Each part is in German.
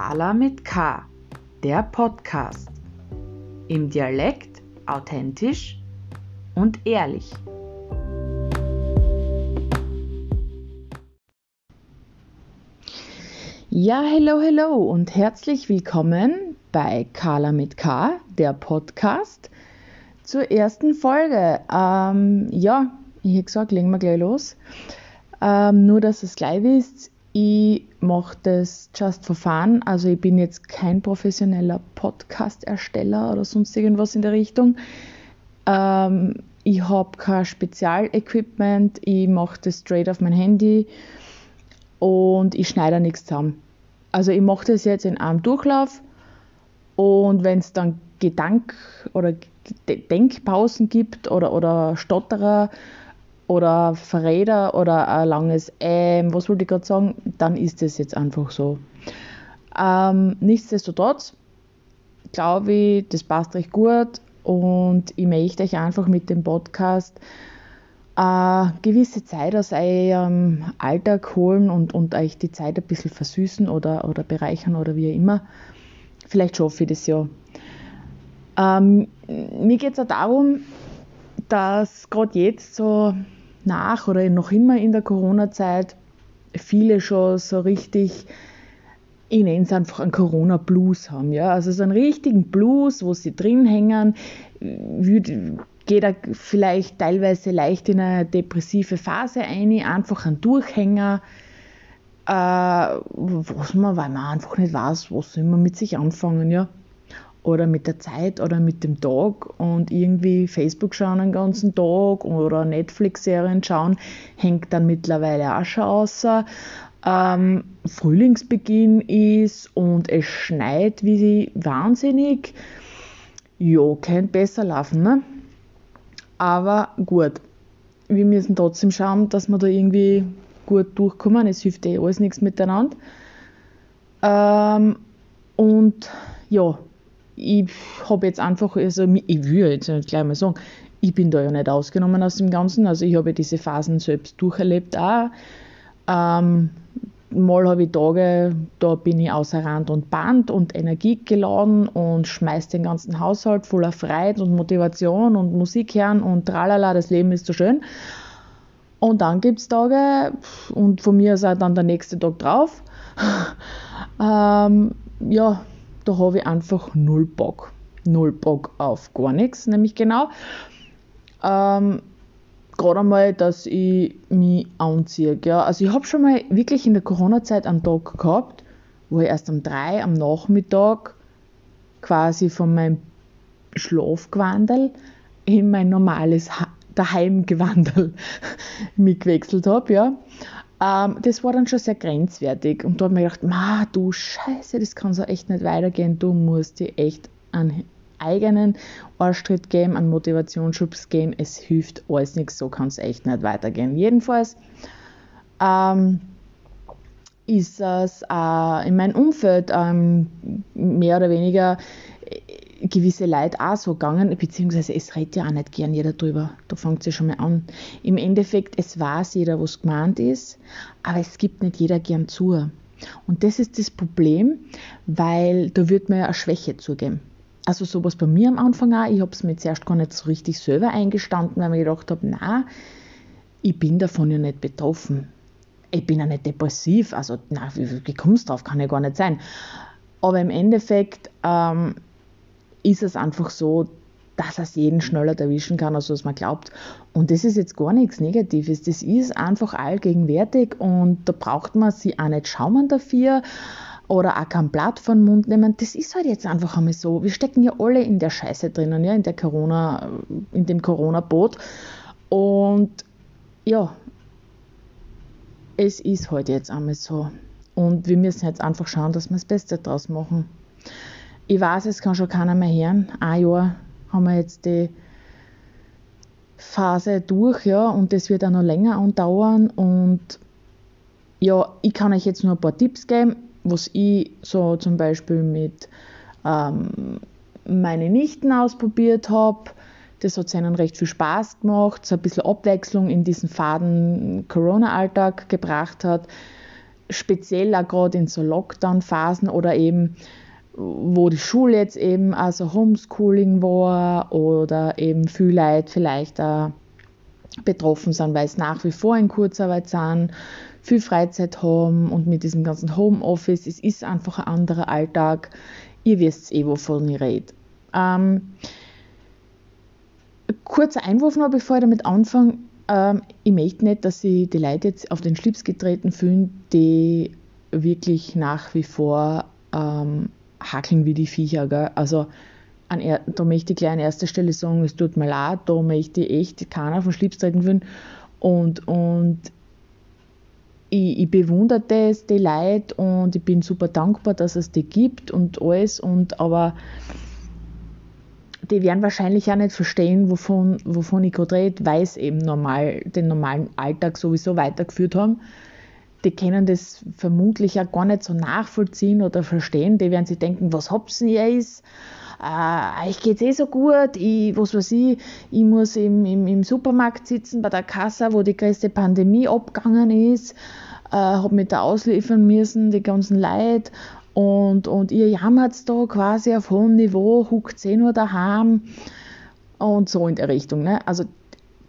Carla mit K, der Podcast. Im Dialekt authentisch und ehrlich. Ja, hello, hello und herzlich willkommen bei Carla mit K, der Podcast, zur ersten Folge. Ähm, ja, ich hätte gesagt, legen wir gleich los. Ähm, nur, dass es gleich wisst, ich mache das just for fun. Also ich bin jetzt kein professioneller Podcast-Ersteller oder sonst irgendwas in der Richtung. Ähm, ich habe kein Spezialequipment. Ich mache das straight auf mein Handy und ich schneide nichts zusammen. Also ich mache das jetzt in einem Durchlauf und wenn es dann Gedank- oder Denkpausen gibt oder, oder Stotterer oder Verräter oder ein langes Ähm, was wollte ich gerade sagen, dann ist es jetzt einfach so. Ähm, nichtsdestotrotz glaube ich, das passt recht gut und ich möchte euch einfach mit dem Podcast eine gewisse Zeit aus eurem Alltag holen und, und euch die Zeit ein bisschen versüßen oder, oder bereichern oder wie immer. Vielleicht schaffe ich das ja. Ähm, mir geht es auch darum, dass gerade jetzt so nach oder noch immer in der Corona-Zeit viele schon so richtig, ich nenne es einfach einen Corona-Blues haben. Ja? Also so einen richtigen Blues, wo sie drin hängen, geht er vielleicht teilweise leicht in eine depressive Phase ein, einfach ein Durchhänger, äh, was man, weil man einfach nicht weiß, was soll man mit sich anfangen, ja oder mit der Zeit oder mit dem Tag und irgendwie Facebook schauen den ganzen Tag oder Netflix-Serien schauen, hängt dann mittlerweile auch schon außer. Ähm, Frühlingsbeginn ist und es schneit wie wahnsinnig. Ja, könnte besser laufen, ne? Aber gut, wir müssen trotzdem schauen, dass wir da irgendwie gut durchkommen. Es hilft eh alles nichts miteinander. Ähm, und ja, ich habe jetzt einfach, also ich will jetzt gleich mal sagen, ich bin da ja nicht ausgenommen aus dem Ganzen. Also ich habe diese Phasen selbst durcherlebt auch. Ähm, mal habe ich Tage, da bin ich außer Rand und Band und Energie geladen und schmeiß den ganzen Haushalt voller Freude und Motivation und Musik hören und tralala, das Leben ist so schön. Und dann gibt es Tage, und von mir ist auch dann der nächste Tag drauf, ähm, ja, da habe ich einfach null Bock. Null Bock auf gar nichts, nämlich genau. Ähm, Gerade einmal, dass ich mich anziehe. Gell? Also ich habe schon mal wirklich in der Corona-Zeit einen Tag gehabt, wo ich erst um drei am Nachmittag quasi von meinem Schlafgewandel in mein normales Daheimgewandel mitgewechselt habe. Ja. Ähm, das war dann schon sehr grenzwertig. Und da habe ich mir gedacht, ma, du Scheiße, das kann so echt nicht weitergehen. Du musst dir echt einen eigenen Arschtritt geben, einen Motivationsschubs geben. Es hilft alles nichts, so kann es echt nicht weitergehen. Jedenfalls ähm, ist es äh, in meinem Umfeld ähm, mehr oder weniger gewisse Leute auch so gegangen, beziehungsweise es redet ja auch nicht gern jeder drüber. Da fängt es ja schon mal an. Im Endeffekt, es weiß jeder, was gemeint ist, aber es gibt nicht jeder gern zu. Und das ist das Problem, weil da wird mir ja eine Schwäche zugeben. Also sowas bei mir am Anfang auch, ich habe es mir zuerst gar nicht so richtig selber eingestanden, weil ich gedacht habe, na, ich bin davon ja nicht betroffen. Ich bin ja nicht depressiv, also na, wie, wie kommst drauf, kann ja gar nicht sein. Aber im Endeffekt ähm, ist es einfach so, dass es jeden schneller erwischen kann, als was man glaubt. Und das ist jetzt gar nichts Negatives. Das ist einfach allgegenwärtig und da braucht man sich auch nicht schauen dafür oder auch kein Blatt von Mund nehmen. Das ist halt jetzt einfach einmal so. Wir stecken ja alle in der Scheiße drinnen, ja, in der Corona, in dem Corona-Boot. Und ja, es ist halt jetzt einmal so. Und wir müssen jetzt einfach schauen, dass wir das Beste draus machen ich weiß, es kann schon keiner mehr hören. Ein Jahr haben wir jetzt die Phase durch, ja, und das wird auch noch länger andauern. Und ja, ich kann euch jetzt nur ein paar Tipps geben, was ich so zum Beispiel mit ähm, meinen Nichten ausprobiert habe. Das hat ihnen recht viel Spaß gemacht, so ein bisschen Abwechslung in diesen faden Corona-Alltag gebracht hat. speziell auch gerade in so Lockdown-Phasen oder eben wo die Schule jetzt eben also Homeschooling war oder eben viele Leute vielleicht auch betroffen sind, weil es nach wie vor in Kurzarbeit sind, viel Freizeit haben und mit diesem ganzen Homeoffice, es ist einfach ein anderer Alltag. Ihr wisst eh, wovon ich rede. Ähm, kurzer Einwurf noch, bevor ich damit anfange. Ähm, ich möchte nicht, dass sich die Leute jetzt auf den Schlips getreten fühlen, die wirklich nach wie vor ähm, hackeln wie die Viecher. Gell? Also an er, da möchte ich gleich an erster Stelle sagen, es tut mir leid, da möchte ich echt keiner vom Schlips treten fühlen. Und, und ich, ich bewundere das, die Leute, und ich bin super dankbar, dass es die gibt und alles. Und, aber die werden wahrscheinlich auch nicht verstehen, wovon, wovon ich gerade rede, weil sie eben normal, den normalen Alltag sowieso weitergeführt haben die können das vermutlich auch gar nicht so nachvollziehen oder verstehen. Die werden sich denken, was habt ihr jetzt? Äh, ich geht's eh so gut, ich, was weiß ich, ich muss im, im, im Supermarkt sitzen bei der Kasse, wo die größte Pandemie abgegangen ist, äh, habe mich da ausliefern müssen, die ganzen Leute und, und ihr jammert da quasi auf hohem Niveau, huckt eh nur daheim und so in der Richtung. Ne? Also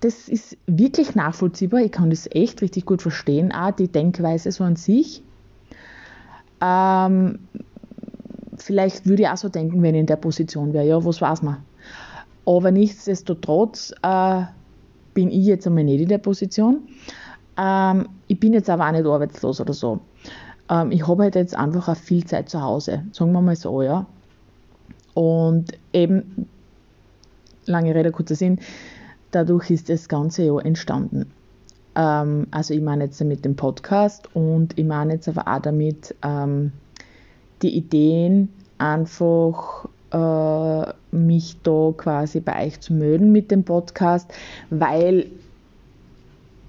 das ist wirklich nachvollziehbar. Ich kann das echt richtig gut verstehen, auch die Denkweise so an sich. Ähm, vielleicht würde ich auch so denken, wenn ich in der Position wäre. Ja, was weiß man. Aber nichtsdestotrotz äh, bin ich jetzt einmal nicht in der Position. Ähm, ich bin jetzt aber auch nicht arbeitslos oder so. Ähm, ich habe halt jetzt einfach auch viel Zeit zu Hause, sagen wir mal so, ja. Und eben, lange Rede, kurzer Sinn, dadurch ist das Ganze ja entstanden. Ähm, also ich meine jetzt mit dem Podcast und ich meine jetzt aber auch damit ähm, die Ideen einfach äh, mich da quasi bei euch zu melden mit dem Podcast, weil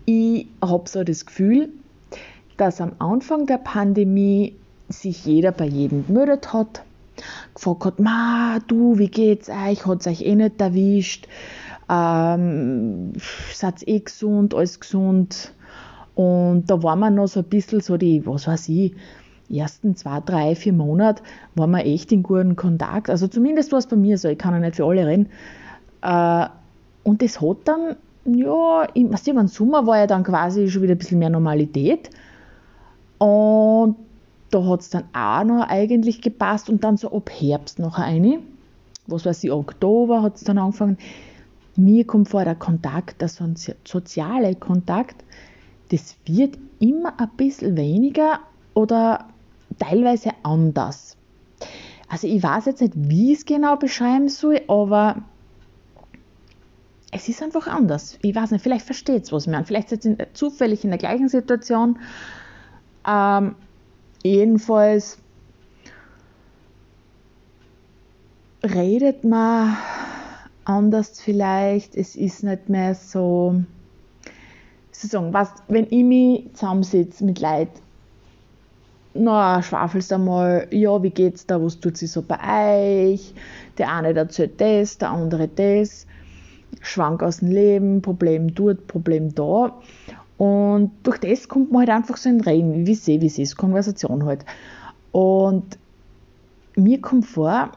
ich habe so das Gefühl, dass am Anfang der Pandemie sich jeder bei jedem gemeldet hat, gefragt hat, Ma, du, wie geht's euch, hat es euch eh nicht erwischt, ähm, seid eh gesund, alles gesund. Und da waren wir noch so ein bisschen so die, was weiß ich, ersten zwei, drei, vier Monate waren wir echt in guten Kontakt. Also zumindest war es bei mir so, ich kann ja nicht für alle reden. Äh, und das hat dann, ja, im, weißt du, im Sommer war ja dann quasi schon wieder ein bisschen mehr Normalität. Und da hat es dann auch noch eigentlich gepasst und dann so ab Herbst noch eine, was weiß ich, Oktober hat es dann angefangen, mir kommt vor, der Kontakt, der soziale Kontakt, das wird immer ein bisschen weniger oder teilweise anders. Also ich weiß jetzt nicht, wie ich es genau beschreiben soll, aber es ist einfach anders. Ich weiß nicht, vielleicht versteht es was mehr. Vielleicht seid ihr zufällig in der gleichen Situation. Ähm, jedenfalls redet man anders vielleicht. Es ist nicht mehr so, sozusagen, was, wenn ich mich zusammensitze mit Leuten, na, schwafelst einmal, ja, wie geht's da, was tut sich so bei euch? Der eine erzählt das, der andere das, schwank aus dem Leben, Problem dort, Problem da. Und durch das kommt man halt einfach so in Reden, wie sie, wie sie ist, Konversation halt. Und mir kommt vor,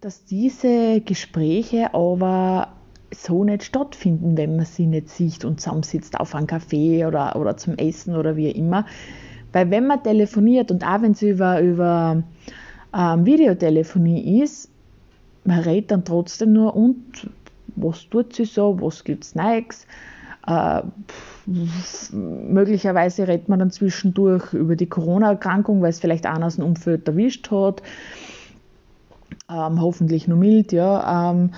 dass diese Gespräche aber so nicht stattfinden, wenn man sie nicht sieht und zusammensitzt auf einem Café oder, oder zum Essen oder wie immer. Weil wenn man telefoniert und auch wenn es über, über ähm, Videotelefonie ist, man redet dann trotzdem nur und was tut sie so, was gibt es Neues. Äh, möglicherweise redet man dann zwischendurch über die Corona-Erkrankung, weil es vielleicht einer aus dem Umfeld erwischt hat ähm, hoffentlich nur mild, ja. Ähm,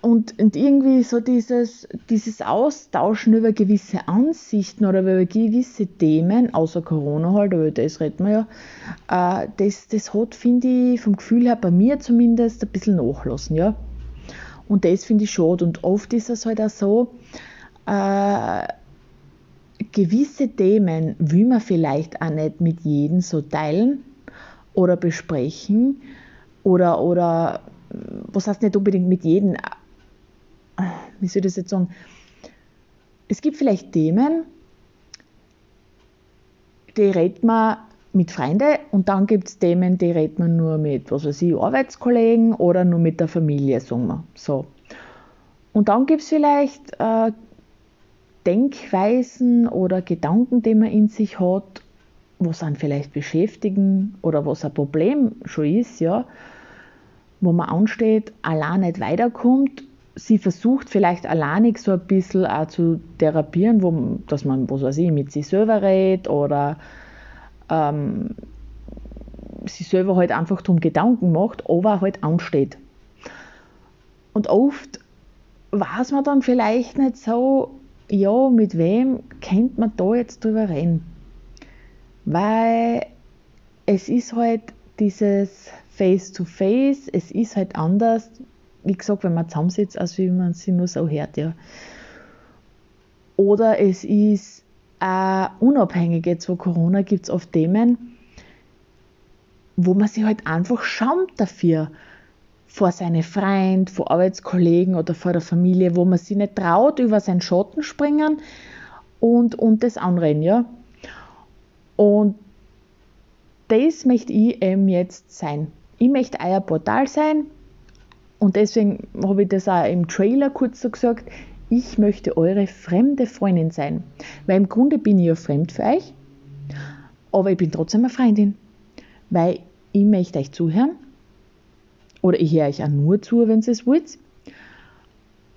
und, und irgendwie so dieses, dieses Austauschen über gewisse Ansichten oder über gewisse Themen, außer Corona halt, aber das reden wir ja, äh, das, das hat, finde ich, vom Gefühl her bei mir zumindest ein bisschen nachlassen, ja. Und das finde ich schade. Und oft ist es halt auch so, äh, gewisse Themen will man vielleicht auch nicht mit jedem so teilen oder besprechen, oder, oder was heißt nicht unbedingt mit jedem, wie soll ich das jetzt sagen? Es gibt vielleicht Themen, die redet man mit Freunden und dann gibt es Themen, die redet man nur mit, was weiß ich, Arbeitskollegen oder nur mit der Familie, sagen wir. So. Und dann gibt es vielleicht äh, Denkweisen oder Gedanken, die man in sich hat, was einen vielleicht beschäftigen oder was ein Problem schon ist, ja, wo man ansteht, allein nicht weiterkommt. Sie versucht vielleicht alleinig so ein bisschen auch zu therapieren, wo, dass man, was weiß ich, mit sich selber redet oder ähm, sich selber halt einfach drum Gedanken macht, aber halt ansteht. Und oft weiß man dann vielleicht nicht so, ja, mit wem könnte man da jetzt drüber reden? Weil es ist halt dieses Face-to-Face, -face, es ist halt anders, wie gesagt, wenn man zusammensitzt, als wie man sie nur so hört, ja. Oder es ist auch unabhängig jetzt von Corona gibt es oft Themen, wo man sich halt einfach schämt dafür, vor seine Freund, vor Arbeitskollegen oder vor der Familie, wo man sich nicht traut, über seinen Schatten springen und, und das anrennen, ja. Und das möchte ich eben jetzt sein. Ich möchte euer Portal sein und deswegen habe ich das auch im Trailer kurz so gesagt, ich möchte eure fremde Freundin sein. Weil im Grunde bin ich ja fremd für euch, aber ich bin trotzdem eine Freundin. Weil ich möchte euch zuhören oder ich höre euch auch nur zu, wenn ihr es wollt.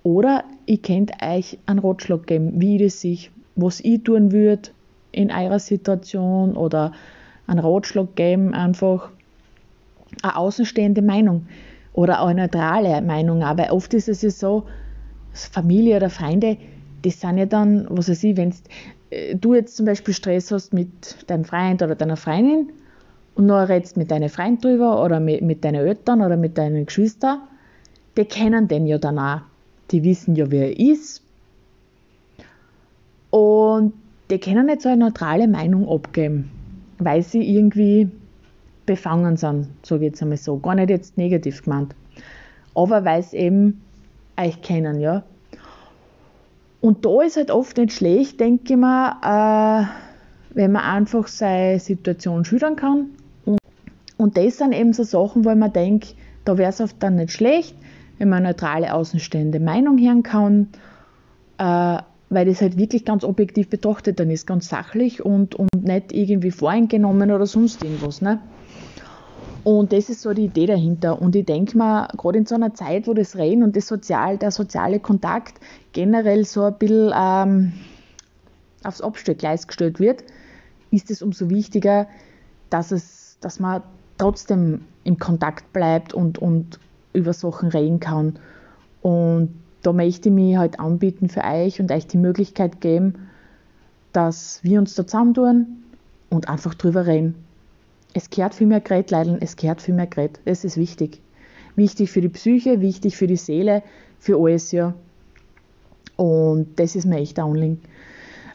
Oder ich könnt euch einen Ratschlag geben, wie das sich, was ich tun würde in eurer Situation oder einen Ratschlag geben, einfach eine außenstehende Meinung oder eine neutrale Meinung. Aber oft ist es ja so, Familie oder Freunde, das sind ja dann, was weiß ich, wenn äh, du jetzt zum Beispiel Stress hast mit deinem Freund oder deiner Freundin und noch redest mit deinen Freund drüber oder mit, mit deinen Eltern oder mit deinen Geschwistern, die kennen den ja dann auch. Die wissen ja, wer er ist. Und die können nicht so eine neutrale Meinung abgeben, weil sie irgendwie befangen sind, so geht es einmal so. Gar nicht jetzt negativ gemeint. Aber weil sie eben euch kennen, ja. Und da ist halt oft nicht schlecht, denke ich mal, äh, wenn man einfach seine Situation schildern kann und das sind eben so Sachen, wo man denkt, da wäre es oft dann nicht schlecht, wenn man eine neutrale außenstehende Meinung hören kann, äh, weil das halt wirklich ganz objektiv betrachtet dann ist, ganz sachlich und, und nicht irgendwie voreingenommen oder sonst irgendwas. Ne? Und das ist so die Idee dahinter. Und ich denke mal, gerade in so einer Zeit, wo das Reden und das Sozial, der soziale Kontakt generell so ein bisschen ähm, aufs Abstellgleis gestellt wird, ist es umso wichtiger, dass, es, dass man trotzdem im Kontakt bleibt und, und über Sachen reden kann. Und da möchte ich mich halt anbieten für euch und euch die Möglichkeit geben, dass wir uns da zusammentun und einfach drüber reden. Es gehört viel mehr Gerät, Leideln, es gehört viel mehr Gerät. Das ist wichtig. Wichtig für die Psyche, wichtig für die Seele, für alles, ja. Und das ist mir echt ein Anliegen.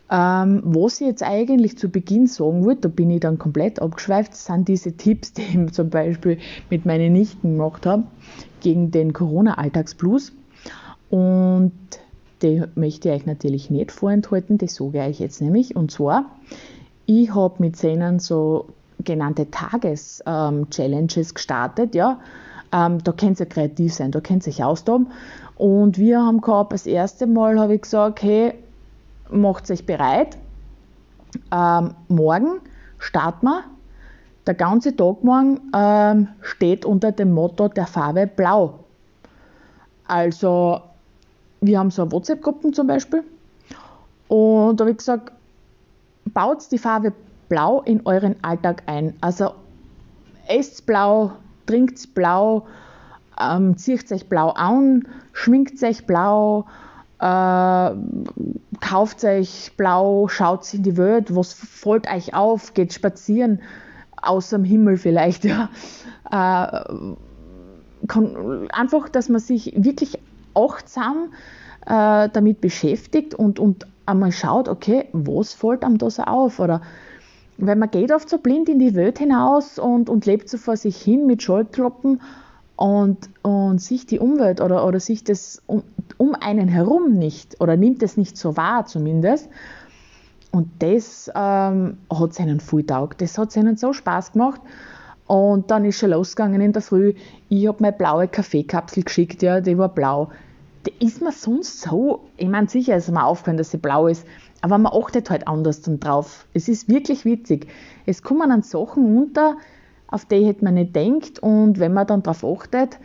Ähm, was ich jetzt eigentlich zu Beginn sagen wollte, da bin ich dann komplett abgeschweift, sind diese Tipps, die ich zum Beispiel mit meinen Nichten gemacht habe, gegen den Corona-Alltagsblues. Und die möchte ich euch natürlich nicht vorenthalten, das sage ich jetzt nämlich. Und zwar, ich habe mit ihnen so genannte Tages-Challenges gestartet, ja. Ähm, da könnt ihr kreativ sein, da könnt ihr euch austoben. Und wir haben gehabt, das erste Mal habe ich gesagt, hey, macht euch bereit. Ähm, morgen starten wir. Der ganze Tag morgen ähm, steht unter dem Motto der Farbe Blau. Also, wir haben so WhatsApp-Gruppen zum Beispiel. Und da habe ich gesagt, baut die Farbe Blau in euren Alltag ein. Also, esst blau, trinkt blau, ähm, zieht euch blau an, schminkt euch blau, äh, kauft euch blau, schaut in die Welt, was fällt euch auf, geht spazieren, außer dem Himmel vielleicht, ja. Äh, kann, einfach, dass man sich wirklich achtsam äh, damit beschäftigt und, und einmal schaut, okay, was fällt einem da so auf? Oder weil man geht oft so blind in die Welt hinaus und, und lebt so vor sich hin mit Scheuklappen und, und sieht die Umwelt oder, oder sieht das um, um einen herum nicht oder nimmt es nicht so wahr zumindest. Und das ähm, hat seinen voll taugt. Das hat ihnen so Spaß gemacht. Und dann ist schon losgegangen in der Früh. Ich habe meine blaue Kaffeekapsel geschickt, ja, die war blau. Ist mir sonst so, ich meine, sicher ist mir aufgefallen, dass sie blau ist, aber man achtet halt anders dann drauf. Es ist wirklich witzig. Es kommen dann Sachen unter, auf die hätte man nicht denkt und wenn man dann darauf achtet,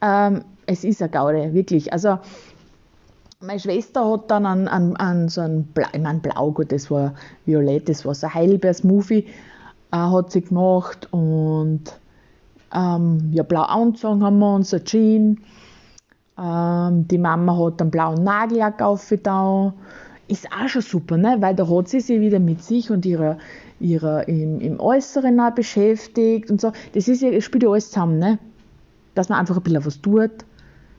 ähm, es ist eine Gaude, wirklich. Also meine Schwester hat dann an, an, an so ein Blau, ich meine Blau, gut, das war violett, das war so ein Heidelbeer-Smoothie, äh, hat sie gemacht und ähm, ja, blau angezogen haben wir uns, ein Jean. Ähm, die Mama hat einen blauen Nagellack aufgetan. Ist auch schon super, ne? weil da hat sie sich wieder mit sich und ihrer, ihrer im, im Äußeren auch beschäftigt und so. Das ist ja, spielt ja alles zusammen, ne? dass man einfach ein bisschen was tut,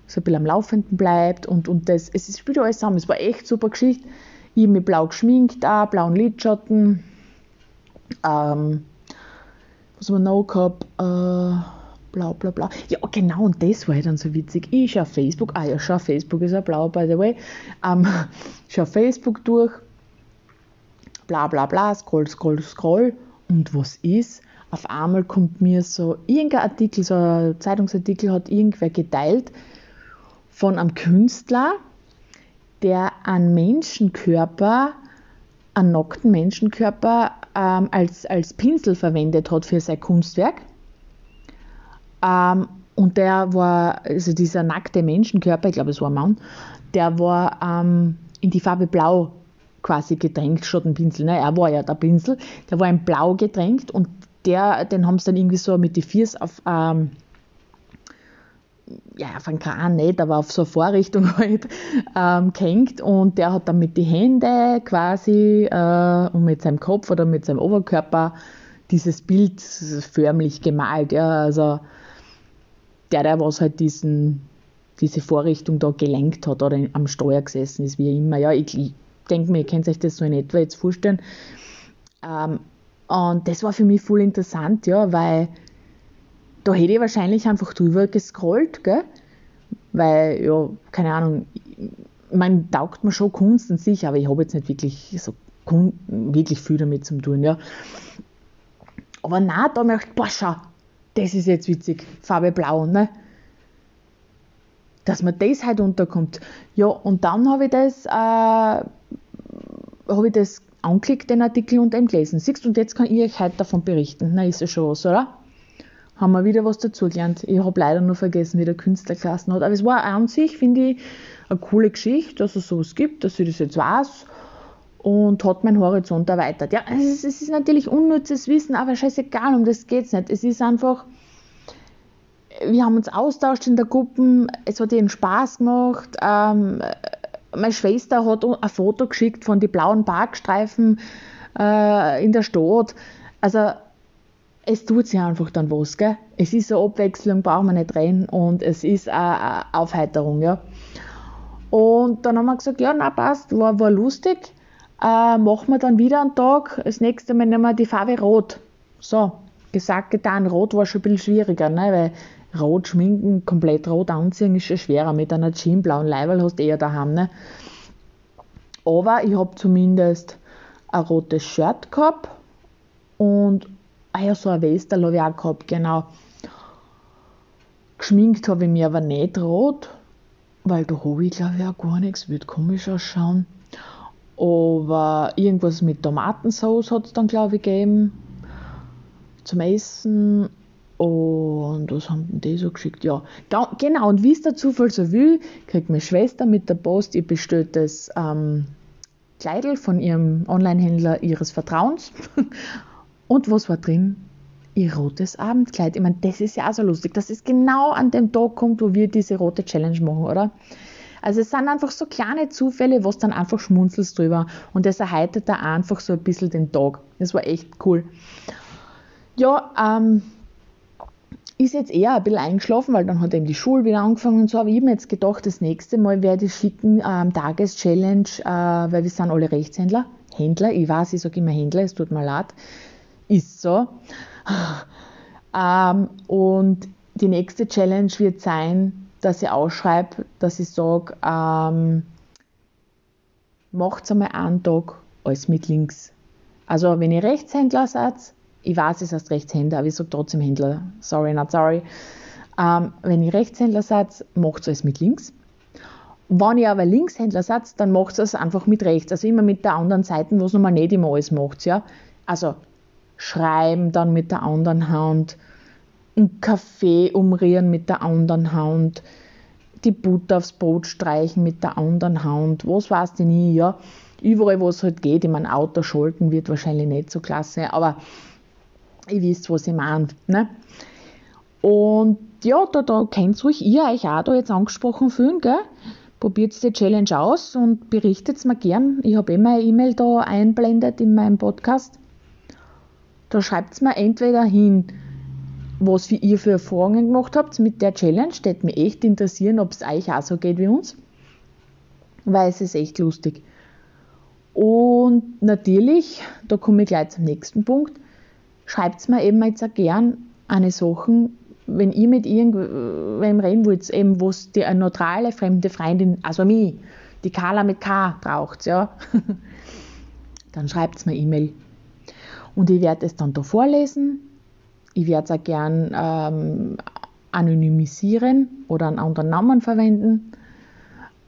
so ein bisschen am Laufenden bleibt und, und das, es spielt ja alles zusammen. Es war echt super Geschichte. Ich mich blau geschminkt, auch, blauen Lidschatten, ähm, was haben wir noch gehabt? Äh, blau, blau, blau. Ja, genau, und das war dann so witzig. Ich schaue Facebook, ah ja, schau, Facebook ist ja blau, by the way. Ähm, schaue Facebook durch, bla, bla, bla, scroll, scroll, scroll. Und was ist? Auf einmal kommt mir so irgendein Artikel, so ein Zeitungsartikel hat irgendwer geteilt von einem Künstler, der einen Menschenkörper, einen nackten Menschenkörper ähm, als, als Pinsel verwendet hat für sein Kunstwerk. Ähm, und der war, also dieser nackte Menschenkörper, ich glaube, es war ein Mann, der war ähm, in die Farbe Blau quasi getränkt, schon ein Pinsel. Ne? Er war ja der Pinsel, der war in Blau getränkt und der, den haben sie dann irgendwie so mit die Viers auf, ähm, ja, auf einen Kran nicht, aber auf so eine Vorrichtung halt ähm, gehängt und der hat dann mit den Händen quasi äh, und mit seinem Kopf oder mit seinem Oberkörper dieses Bild förmlich gemalt. Ja, also der, der was halt diesen, diese Vorrichtung da gelenkt hat oder am Steuer gesessen ist, wie immer. Ja, ich, ich denke mir, ihr könnt euch das so in etwa jetzt vorstellen. Ähm, und das war für mich voll interessant, ja, weil da hätte ich wahrscheinlich einfach drüber gescrollt, gell? Weil, ja, keine Ahnung, man taugt mir schon Kunst an sich, aber ich habe jetzt nicht wirklich so wirklich viel damit zu tun, ja. Aber na, da möchte ich, boah, schau, das ist jetzt witzig, Farbe Blau, ne? Dass mir das halt unterkommt. Ja, und dann habe ich das, äh, habe ich das angeklickt, den Artikel und eben gelesen. Siehst und jetzt kann ich euch heute davon berichten. Na, ist ja schon was, oder? haben wir wieder was dazugelernt. Ich habe leider nur vergessen, wie der Künstler gelassen hat. Aber es war an sich, finde ich, eine coole Geschichte, dass es sowas gibt, dass ich das jetzt weiß und hat meinen Horizont erweitert. Ja, es ist, es ist natürlich unnützes Wissen, aber scheißegal, um das geht es nicht. Es ist einfach, wir haben uns austauscht in der Gruppe, es hat ihnen Spaß gemacht. Ähm, meine Schwester hat ein Foto geschickt von den blauen Parkstreifen äh, in der Stadt. Also es tut sich einfach dann was, gell? Es ist eine Abwechslung, brauchen wir nicht reden und es ist eine Aufheiterung, ja. Und dann haben wir gesagt, ja, na passt, war, war lustig, äh, machen wir dann wieder einen Tag, das nächste Mal nehmen wir die Farbe Rot. So, gesagt, getan, Rot war schon ein bisschen schwieriger, ne? weil Rot schminken, komplett rot anziehen ist schon schwerer, mit einer Jean blauen Leiberl hast du eher daheim, ne? Aber ich habe zumindest ein rotes Shirt gehabt und Ah ja, so ein Westerl habe ich auch gehabt, genau. Geschminkt habe ich mir aber nicht rot, weil da habe ich glaube ich auch gar nichts, wird komisch ausschauen. Aber irgendwas mit Tomatensauce hat es dann glaube ich gegeben zum Essen. Und was haben die so geschickt? Ja, genau. Und wie es der Zufall so will, kriegt meine Schwester mit der Post ihr bestelltes ähm, Kleidel von ihrem Online-Händler ihres Vertrauens. Und was war drin? Ihr rotes Abendkleid. Ich meine, das ist ja auch so lustig, dass es genau an dem Tag kommt, wo wir diese rote Challenge machen, oder? Also es sind einfach so kleine Zufälle, was dann einfach schmunzelst drüber. Und das erheitert da einfach so ein bisschen den Tag. Das war echt cool. Ja, ähm, ist jetzt eher ein bisschen eingeschlafen, weil dann hat eben die Schule wieder angefangen und so. Aber ich habe mir jetzt gedacht, das nächste Mal werde ich schicken ähm, Tageschallenge, äh, weil wir sind alle Rechtshändler. Händler, ich weiß, ich sage immer Händler, es tut mir leid ist so. Ähm, und die nächste Challenge wird sein, dass ich ausschreibe, dass ich sage, ähm, macht einmal einen Tag als mit links. Also wenn ihr Rechtshändler seid, ich weiß, es heißt Rechtshänder, aber ich sage trotzdem Händler, sorry, not sorry. Ähm, wenn ihr Rechtshändler seid, macht es mit links. Wenn ihr aber Linkshändler seid, dann macht es einfach mit rechts. Also immer mit der anderen Seite, wo es nochmal nicht immer alles macht. Ja? Also schreiben dann mit der anderen Hand, einen Kaffee umrühren mit der anderen Hand, die Butter aufs Brot streichen mit der anderen Hand, was weiß ich nie, ja. Überall, wo es halt geht, ich meine, Auto schalten wird wahrscheinlich nicht so klasse, aber ihr wisst, was ich meine. Ne? Und ja, da, da könnt euch ihr euch auch da jetzt angesprochen fühlen, gell? Probiert die Challenge aus und berichtet mir gern. Ich habe immer eine E-Mail da einblendet in meinem Podcast. Da schreibt mir entweder hin, was ihr für Erfahrungen gemacht habt mit der Challenge. Steht mir echt interessieren, ob es euch auch so geht wie uns. Weil es ist echt lustig. Und natürlich, da komme ich gleich zum nächsten Punkt, schreibt mir eben jetzt auch gern eine Sachen, wenn ihr mit irgendwem reden wollt, eben wo es die eine neutrale fremde Freundin, also mich, die Carla mit K braucht, ja, dann schreibt mir E-Mail. Und ich werde es dann da vorlesen. Ich werde es auch gern ähm, anonymisieren oder einen anderen Namen verwenden.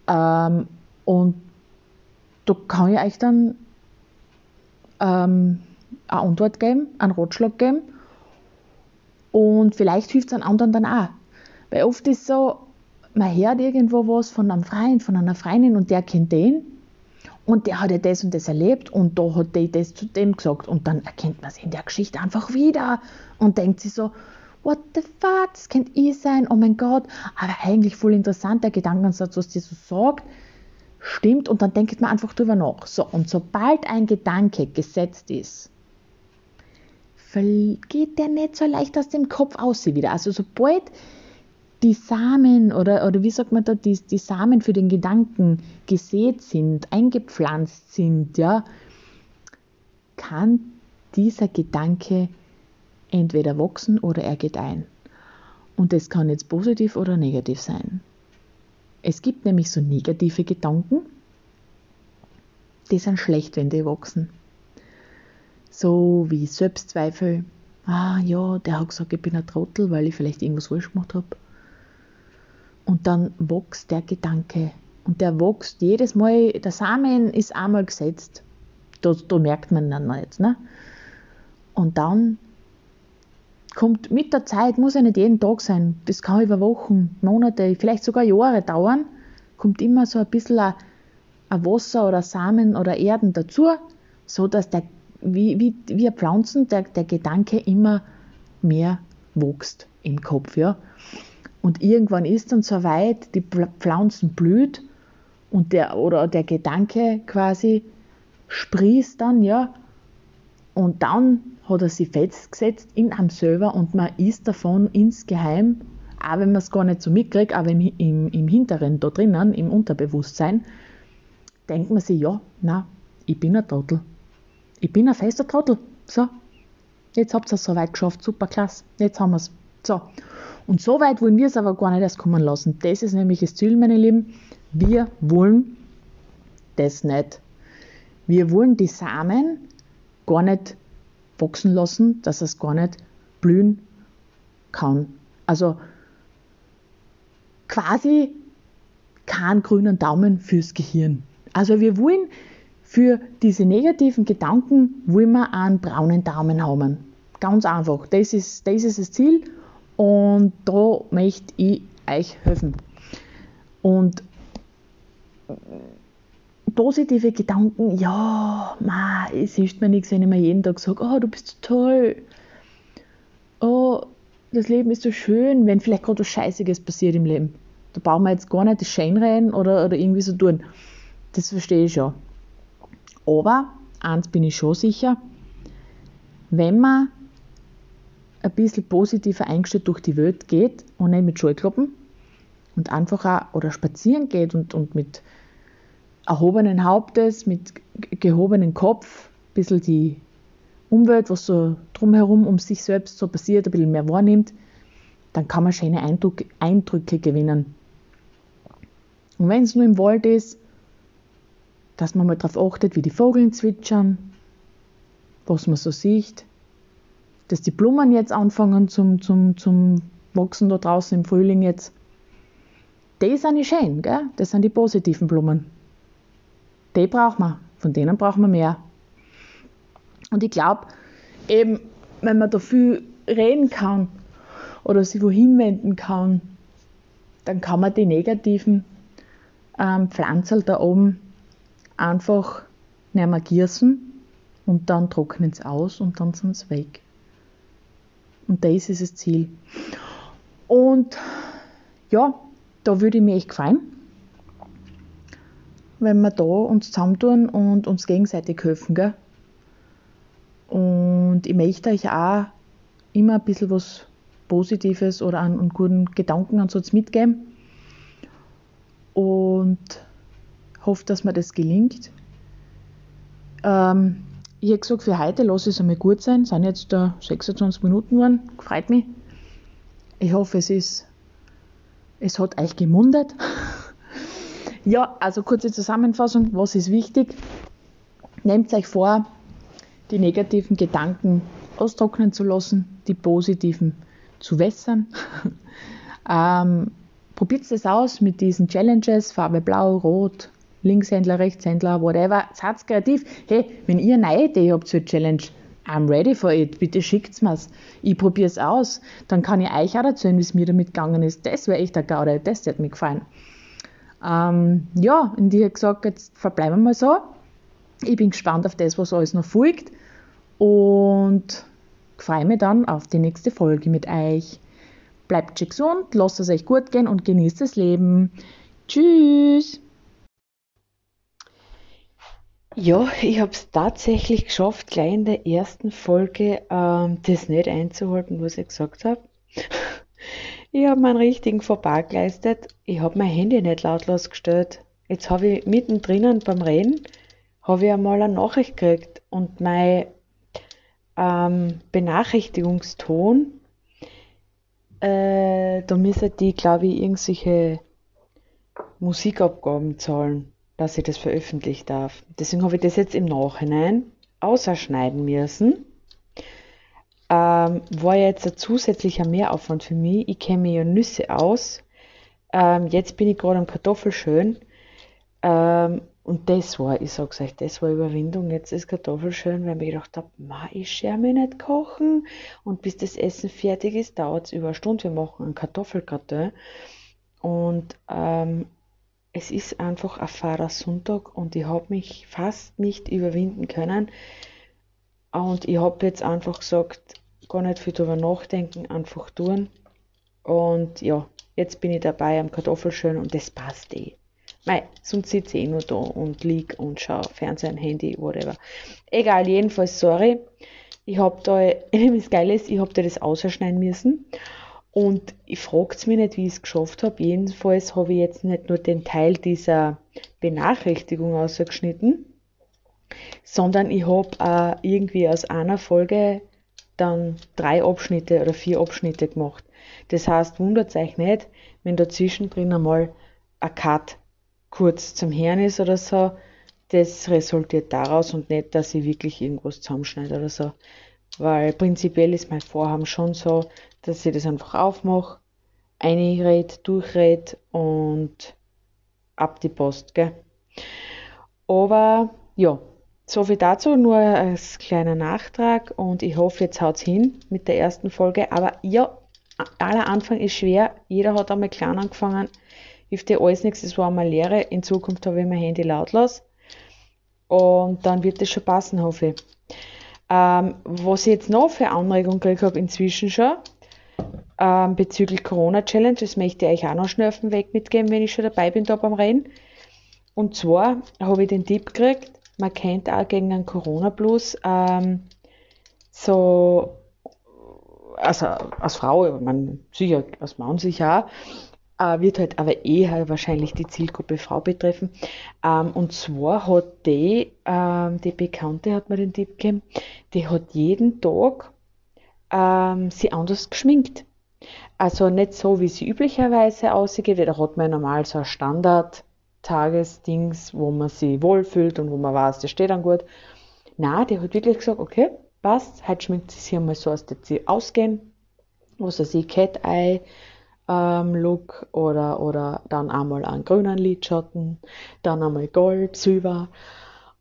Ähm, und da kann ich euch dann ähm, eine Antwort geben, einen Ratschlag geben und vielleicht hilft es an anderen dann auch. Weil oft ist so, man hört irgendwo was von einem Freund, von einer Freundin und der kennt den und der hat ja das und das erlebt und da hat der das zu dem gesagt. Und dann erkennt man es in der Geschichte einfach wieder und denkt sich so, what the fuck, das könnte ich sein, oh mein Gott, aber eigentlich voll interessant, der Gedankensatz, was die so sagt, stimmt. Und dann denkt man einfach drüber nach. So, und sobald ein Gedanke gesetzt ist, geht der nicht so leicht aus dem Kopf aus wieder. Also sobald die Samen oder, oder wie sagt man da, die, die Samen für den Gedanken gesät sind, eingepflanzt sind, ja, kann dieser Gedanke entweder wachsen oder er gedeihen. Und das kann jetzt positiv oder negativ sein. Es gibt nämlich so negative Gedanken, die sind schlecht, wenn die wachsen. So wie Selbstzweifel. Ah ja, der hat gesagt, ich bin ein Trottel, weil ich vielleicht irgendwas falsch gemacht habe. Und dann wächst der Gedanke. Und der wächst jedes Mal, der Samen ist einmal gesetzt. Da, da merkt man dann nicht. Ne? Und dann kommt mit der Zeit, muss ja nicht jeden Tag sein, das kann über Wochen, Monate, vielleicht sogar Jahre dauern, kommt immer so ein bisschen ein, ein Wasser oder Samen oder Erden dazu, so dass der, wie, wie, wie Pflanzen, der, der Gedanke immer mehr wächst im Kopf. Ja? Und irgendwann ist dann so weit, die Pflanzen blüht und der, oder der Gedanke quasi sprießt dann, ja, und dann hat er sich festgesetzt in einem selber und man ist davon insgeheim, auch wenn man es gar nicht so mitkriegt, aber im, im, im Hinteren, da drinnen, im Unterbewusstsein, denkt man sich, ja, na, ich bin ein Trottel. Ich bin ein fester Trottel. So, jetzt habt ihr es so weit geschafft, super klasse, jetzt haben wir es. So, und so weit wollen wir es aber gar nicht erst kommen lassen. Das ist nämlich das Ziel, meine Lieben. Wir wollen das nicht. Wir wollen die Samen gar nicht wachsen lassen, dass es gar nicht blühen kann. Also quasi keinen grünen Daumen fürs Gehirn. Also wir wollen für diese negativen Gedanken wollen wir einen braunen Daumen haben. Ganz einfach. Das ist, das ist das Ziel und da möchte ich euch helfen. Und positive Gedanken, ja, ma, es hilft mir nichts, wenn ich mir jeden Tag sage, oh, du bist so toll. Oh, das Leben ist so schön, wenn vielleicht gerade was Scheißiges passiert im Leben. Da brauchen wir jetzt gar nicht das Scheinreden oder, oder irgendwie so tun. Das verstehe ich schon. Aber, eins bin ich schon sicher, wenn man ein bisschen positiver eingestellt durch die Welt geht und nicht mit Scheuklappen und einfach auch, oder spazieren geht und, und mit erhobenen Hauptes, mit gehobenem Kopf, ein bisschen die Umwelt, was so drumherum um sich selbst so passiert, ein bisschen mehr wahrnimmt, dann kann man schöne Eindruck, Eindrücke gewinnen. Und wenn es nur im Wald ist, dass man mal darauf achtet, wie die Vögel zwitschern, was man so sieht, dass die Blumen jetzt anfangen zum, zum, zum Wachsen da draußen im Frühling jetzt. Die sind die schön, gell? das sind die positiven Blumen. Die braucht man, von denen brauchen wir mehr. Und ich glaube, eben, wenn man da viel reden kann oder sich wohin wenden kann, dann kann man die negativen ähm, Pflanzen da oben einfach nicht mehr gießen und dann trocknen sie aus und dann sind sie weg. Und das ist das Ziel. Und ja, da würde ich mich echt freuen, wenn wir da uns zusammentun und uns gegenseitig helfen. Gell? Und ich möchte euch auch immer ein bisschen was Positives oder einen, guten Gedanken an uns mitgeben. Und hoffe, dass mir das gelingt. Ähm, ich habe gesagt, für heute lasse ich es einmal gut sein. Es sind jetzt da 26 Minuten geworden. Freut mich. Ich hoffe, es ist, es hat euch gemundet. ja, also kurze Zusammenfassung. Was ist wichtig? Nehmt euch vor, die negativen Gedanken austrocknen zu lassen, die positiven zu wässern. ähm, probiert es aus mit diesen Challenges, Farbe blau, rot, Linkshändler, Rechtshändler, whatever. Seid kreativ. Hey, wenn ihr eine neue Idee habt zur Challenge, I'm ready for it. Bitte schickt's mir's. Ich probier's aus. Dann kann ich euch auch erzählen, wie es mir damit gegangen ist. Das wäre echt ein Gaude. Das hat mir gefallen. Ähm, ja, und ich habe gesagt, jetzt verbleiben wir mal so. Ich bin gespannt auf das, was alles noch folgt. Und freue mich dann auf die nächste Folge mit euch. Bleibt gesund, lasst es euch gut gehen und genießt das Leben. Tschüss! Ja, ich habe es tatsächlich geschafft, gleich in der ersten Folge ähm, das nicht einzuhalten, was ich gesagt habe. Ich habe meinen richtigen Fauxpas geleistet. Ich habe mein Handy nicht lautlos gestellt. Jetzt habe ich mittendrin beim Reden habe ich einmal eine Nachricht gekriegt und mein ähm, Benachrichtigungston, äh, da müssen die, glaube ich, irgendwelche Musikabgaben zahlen dass ich das veröffentlichen darf. Deswegen habe ich das jetzt im Nachhinein ausschneiden müssen. Ähm, war jetzt ein zusätzlicher Mehraufwand für mich. Ich kenne mir ja Nüsse aus. Ähm, jetzt bin ich gerade am Kartoffelschön. Ähm, und das war, ich sag's euch, das war Überwindung. Jetzt ist Kartoffelschön, weil ich mir gedacht habe, ich scher mir nicht kochen. Und bis das Essen fertig ist, dauert es über eine Stunde. Wir machen einen Kartoffelgratin. Und ähm, es ist einfach ein fahrer Sonntag und ich habe mich fast nicht überwinden können. Und ich habe jetzt einfach gesagt, gar nicht viel darüber nachdenken, einfach tun. Und ja, jetzt bin ich dabei am Kartoffelschön und das passt eh. Mei, sonst sitze ich eh nur da und lieg und schaue Fernsehen, Handy, whatever. Egal, jedenfalls, sorry. Ich habe da, Geile ist, ich habe da das ausschneiden müssen. Und ich frage mich nicht, wie ich es geschafft habe. Jedenfalls habe ich jetzt nicht nur den Teil dieser Benachrichtigung ausgeschnitten, sondern ich habe äh, irgendwie aus einer Folge dann drei Abschnitte oder vier Abschnitte gemacht. Das heißt, wundert euch nicht, wenn dazwischen drin einmal ein Cut kurz zum Herrn ist oder so. Das resultiert daraus und nicht, dass ich wirklich irgendwas zusammenschneide oder so. Weil prinzipiell ist mein Vorhaben schon so, dass ich das einfach aufmache, einred, durchred und ab die Post, gell? Aber ja, so viel dazu, nur als kleiner Nachtrag und ich hoffe, jetzt haut hin mit der ersten Folge. Aber ja, aller Anfang ist schwer, jeder hat einmal klein angefangen, hilft dir alles nichts, es war einmal Lehre. In Zukunft habe ich mein Handy lautlos und dann wird es schon passen, hoffe ich. Ähm, was ich jetzt noch für Anregungen gekriegt habe inzwischen schon, ähm, bezüglich Corona-Challenge, das möchte ich euch auch noch schnell auf den Weg mitgeben, wenn ich schon dabei bin da beim Rennen. Und zwar habe ich den Tipp gekriegt, man kennt auch gegen einen Corona-Blues ähm, so, also als Frau, man sicher als Mann sicher auch, äh, wird halt aber eher wahrscheinlich die Zielgruppe Frau betreffen. Ähm, und zwar hat die, ähm, die Bekannte hat mir den Tipp gegeben, die hat jeden Tag ähm, sie anders geschminkt. Also nicht so, wie sie üblicherweise aussieht, da hat man normal so ein Standard Tagesdings, wo man sich wohlfühlt und wo man weiß, das steht dann gut. Na, die hat wirklich gesagt, okay, passt, heute schminkt sie sich einmal so aus, dass sie ausgehen, was weiß ich, Cat Eye ähm, Look oder, oder dann einmal einen grünen Lidschatten, dann einmal Gold, Silber.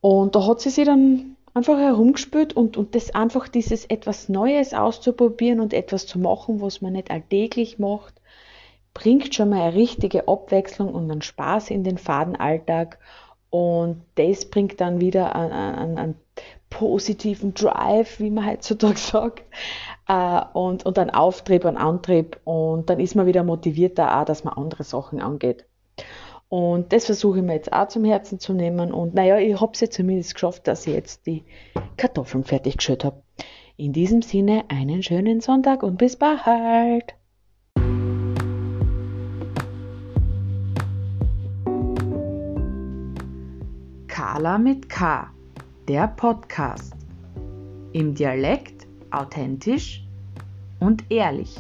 Und da hat sie sich dann einfach herumgespült und, und das einfach dieses etwas Neues auszuprobieren und etwas zu machen, was man nicht alltäglich macht, bringt schon mal eine richtige Abwechslung und einen Spaß in den Fadenalltag und das bringt dann wieder einen, einen, einen positiven Drive, wie man heutzutage sagt, äh, und, und einen Auftrieb, einen Antrieb und dann ist man wieder motivierter auch, dass man andere Sachen angeht. Und das versuche ich mir jetzt auch zum Herzen zu nehmen. Und naja, ich habe es ja zumindest geschafft, dass ich jetzt die Kartoffeln fertig geschüttet habe. In diesem Sinne einen schönen Sonntag und bis bald. Carla mit K, der Podcast. Im Dialekt authentisch und ehrlich.